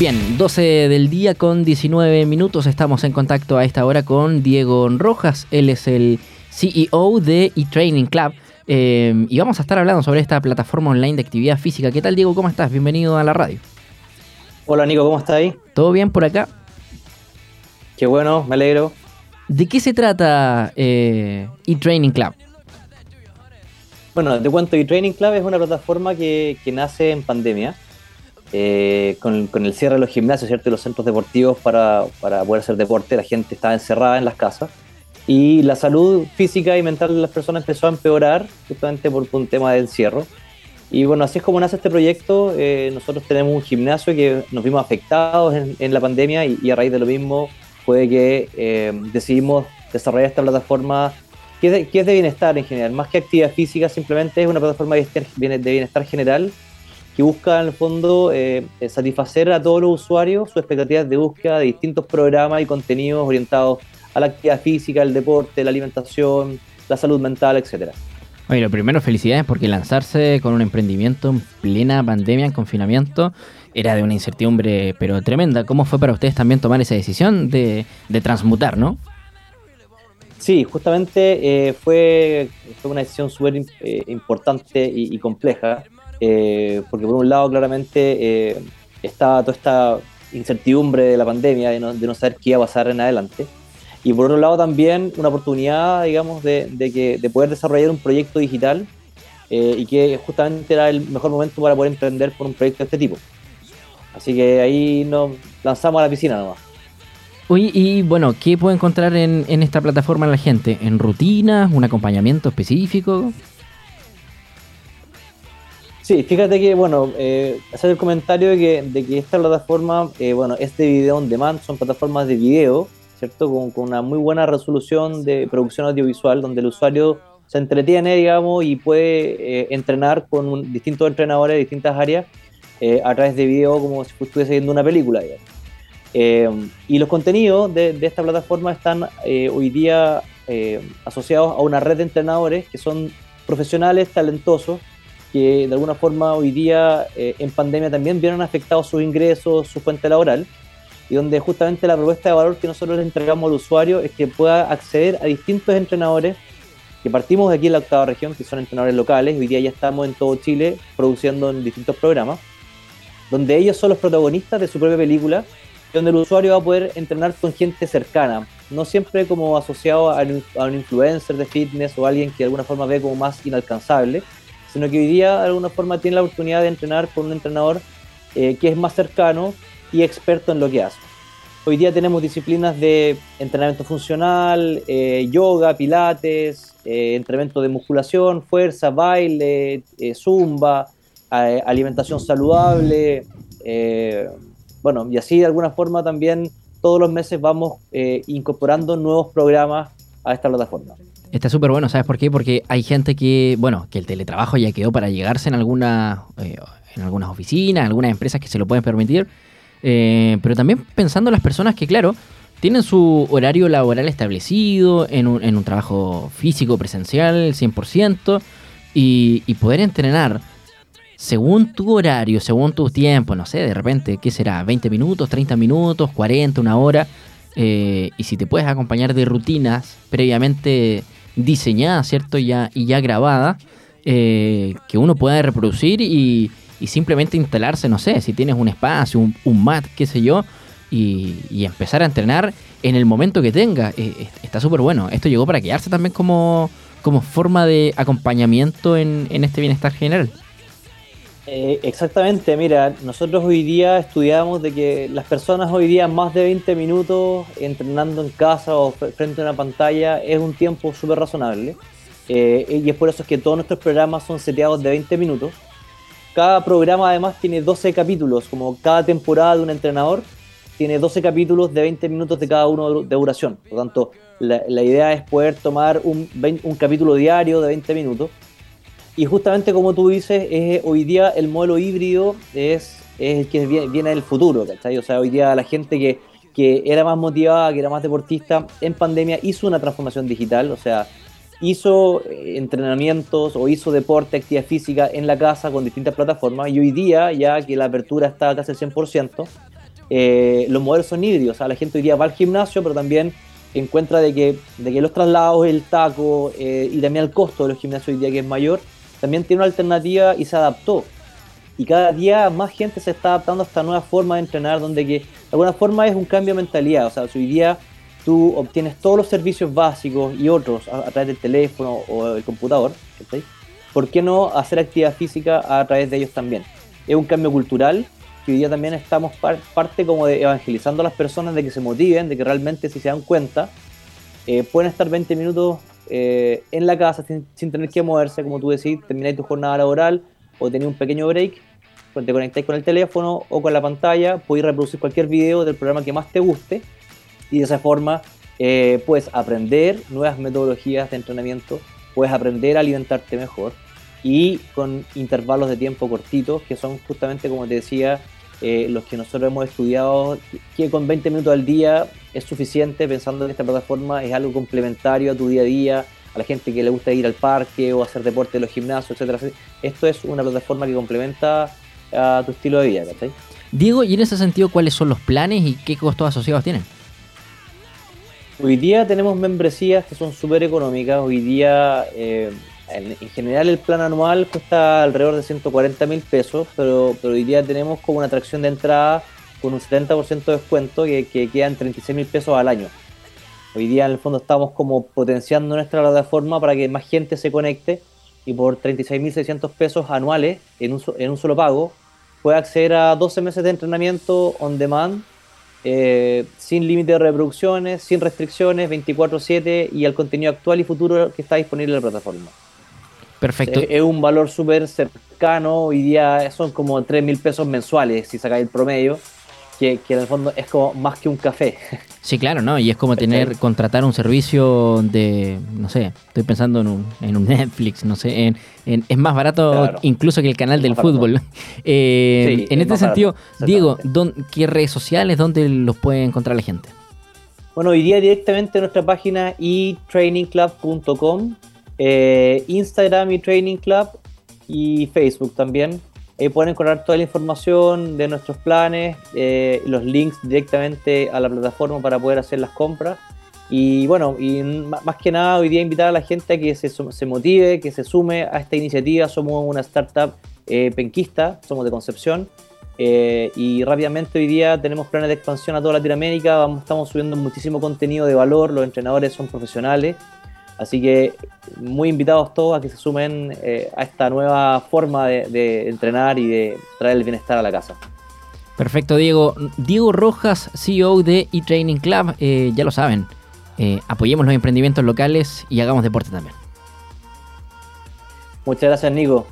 Bien, 12 del día con 19 minutos. Estamos en contacto a esta hora con Diego Rojas. Él es el CEO de eTraining Club. Eh, y vamos a estar hablando sobre esta plataforma online de actividad física. ¿Qué tal, Diego? ¿Cómo estás? Bienvenido a la radio. Hola, Nico, ¿cómo estás ahí? ¿Todo bien por acá? Qué bueno, me alegro. ¿De qué se trata eh, eTraining Club? Bueno, te cuento, eTraining Club es una plataforma que, que nace en pandemia eh, con, el cierre de los gimnasios, ¿cierto? Y los centros deportivos para, para, poder hacer deporte, la gente estaba encerrada en las casas y la salud física y mental de las personas empezó a empeorar justamente por, un tema de encierro. Y bueno, así es como nace este proyecto. Eh, nosotros tenemos un gimnasio que nos vimos afectados en, la pandemia y, a raíz de lo mismo fue que eh, decidimos desarrollar esta plataforma que es, de, que es, de, bienestar en general, más que actividad física, simplemente es una plataforma de bienestar general que busca en el fondo eh, satisfacer a todos los usuarios sus expectativas de búsqueda de distintos programas y contenidos orientados a la actividad física, el deporte, la alimentación, la salud mental, etcétera. Oye, lo primero, felicidades porque lanzarse con un emprendimiento en plena pandemia, en confinamiento, era de una incertidumbre pero tremenda. ¿Cómo fue para ustedes también tomar esa decisión de, transmutar, no? Sí, justamente eh, fue, fue, una decisión súper eh, importante y, compleja. Eh, porque por un lado claramente eh, estaba toda esta incertidumbre de la pandemia, de no, saber qué iba a pasar en adelante, y por otro lado también una oportunidad, digamos, de, que, de poder desarrollar un proyecto digital eh, y que justamente era el mejor momento para poder emprender por un proyecto de este tipo. Así que ahí nos lanzamos a la piscina nomás. Oye, y bueno, ¿qué puede encontrar en, en esta plataforma la gente? ¿En rutinas? ¿Un acompañamiento específico? Sí, fíjate que, bueno, eh, hacer el comentario de que, de que esta plataforma, eh, bueno, es de video on demand, son plataformas de video, ¿cierto? Con, con, una muy buena resolución de producción audiovisual, donde el usuario se entretiene, digamos, y puede eh, entrenar con distintos entrenadores de distintas áreas eh, a través de video, como si estuviese viendo una película, y los contenidos de, de esta plataforma están hoy día asociados a una red de entrenadores que son profesionales, talentosos, que de alguna forma hoy día eh, en pandemia también vieron afectados sus ingresos, su fuente laboral, y donde justamente la propuesta de valor que nosotros le entregamos al usuario es que pueda acceder a distintos entrenadores, que partimos de aquí en la octava región, que son entrenadores locales, hoy día ya estamos en todo Chile produciendo en distintos programas, donde ellos son los protagonistas de su propia película, donde el usuario va a poder entrenar con gente cercana, no siempre como asociado a un influencer de fitness o alguien que de alguna forma ve como más inalcanzable, sino que hoy día de alguna forma tiene la oportunidad de entrenar con un entrenador eh, que es más cercano y experto en lo que hace. Hoy día tenemos disciplinas de entrenamiento funcional, eh, yoga, pilates, eh, entrenamiento de musculación, fuerza, baile, zumba, alimentación saludable. bueno, y así de alguna forma también todos los meses vamos incorporando nuevos programas a esta plataforma. Está súper bueno, ¿sabes por qué? Porque hay gente que, bueno, que el teletrabajo ya quedó para llegarse en, alguna, eh, en algunas oficinas, en algunas empresas que se lo pueden permitir, eh, pero también pensando en las personas que, claro, tienen su horario laboral establecido, en un, en un trabajo físico, presencial, 100%, y, y poder entrenar según tu horario, según tu tiempo, no sé, de repente, ¿qué será? ¿20 minutos, 30 minutos, 40, una hora? Eh, y si te puedes acompañar de rutinas previamente diseñada, ¿cierto? Ya, y ya grabada, eh, que uno pueda reproducir y, simplemente instalarse, no sé, si tienes un espacio, un, mat, qué sé yo, y, empezar a entrenar en el momento que tenga. Eh, está súper bueno. Esto llegó para quedarse también como, como forma de acompañamiento en, en este bienestar general. Eh, exactamente, mira, nosotros hoy día estudiamos de que las personas hoy día más de 20 minutos entrenando en casa o frente a una pantalla es un tiempo súper razonable. Eh, y es por eso que todos nuestros programas son seteados de 20 minutos. Cada programa además tiene 12 capítulos, como cada temporada de un entrenador tiene 12 capítulos de 20 minutos de cada uno de duración. Por lo tanto, la, idea es poder tomar un, un capítulo diario de 20 minutos y justamente como tú dices, hoy día el modelo híbrido es, el que viene, del futuro, ¿cachai? O sea, hoy día la gente que, que era más motivada, que era más deportista, en pandemia hizo una transformación digital, o sea, hizo eh, entrenamientos o hizo deporte, actividad física en la casa con distintas plataformas y hoy día, ya que la apertura está casi al 100%, eh, los modelos son híbridos. O sea, la gente hoy día va al gimnasio, pero también encuentra de que, de que los traslados, el taco eh, y también el costo de los gimnasios hoy día que es mayor, también tiene una alternativa y se adaptó. Y cada día más gente se está adaptando a esta nueva forma de entrenar, donde que de alguna forma es un cambio de mentalidad. O sea, si hoy día tú obtienes todos los servicios básicos y otros a, través del teléfono o del computador, ¿por qué no hacer actividad física a través de ellos también? Es un cambio cultural que hoy día también estamos parte como de evangelizando a las personas de que se motiven, de que realmente si se dan cuenta, eh, pueden estar 20 minutos eh, en la casa sin, tener que moverse, como tú decís, termináis tu jornada laboral o tenéis un pequeño break, pues te conectáis con el teléfono o con la pantalla, podéis reproducir cualquier video del programa que más te guste y de esa forma eh, puedes aprender nuevas metodologías de entrenamiento, puedes aprender a alimentarte mejor y con intervalos de tiempo cortitos, que son justamente, como te decía, eh, los que nosotros hemos estudiado, que con 20 minutos al día es suficiente, pensando que esta plataforma es algo complementario a tu día a día, a la gente que le gusta ir al parque o hacer deporte en los gimnasios, etcétera. Esto es una plataforma que complementa a tu estilo de vida, ¿cachai? Diego, y en ese sentido, ¿cuáles son los planes y qué costos asociados tienen? Hoy día tenemos membresías que son súper económicas. Hoy día, eh, en, general, el plan anual cuesta alrededor de 140 mil pesos, pero, pero, hoy día tenemos como una atracción de entrada con un 70% de descuento que, que quedan 36 mil pesos al año. Hoy día, en el fondo, estamos como potenciando nuestra plataforma para que más gente se conecte y por 36.600 pesos anuales en un, en un solo pago puede acceder a 12 meses de entrenamiento on demand eh, sin límite de reproducciones, sin restricciones, 24/7 y al contenido actual y futuro que está disponible en la plataforma. Perfecto. Es, un valor súper cercano, hoy día son como 3 mil pesos mensuales si sacáis el promedio, que, que, en el fondo es como más que un café. Sí, claro, ¿no? Y es como tener, contratar un servicio de, no sé, estoy pensando en un, en un Netflix, no sé, en, es más barato incluso que el canal del fútbol. Eh, en este sentido, Diego, ¿qué redes sociales, dónde los puede encontrar la gente? Bueno, hoy día directamente en nuestra página etrainingclub.com, eh, Instagram y Training Club y Facebook también. Ahí pueden encontrar toda la información de nuestros planes, eh, los links directamente a la plataforma para poder hacer las compras. Y bueno, y más que nada hoy día invitar a la gente a que se, motive, que se sume a esta iniciativa. Somos una startup eh, penquista, somos de Concepción. Eh, y rápidamente hoy día tenemos planes de expansión a toda Latinoamérica. Vamos, estamos subiendo muchísimo contenido de valor. Los entrenadores son profesionales. Así que muy invitados todos a que se sumen eh, a esta nueva forma de, entrenar y de traer el bienestar a la casa. Perfecto, Diego. Diego Rojas, CEO de eTraining Club. Eh, ya lo saben, eh, apoyemos los emprendimientos locales y hagamos deporte también. Muchas gracias, Nico.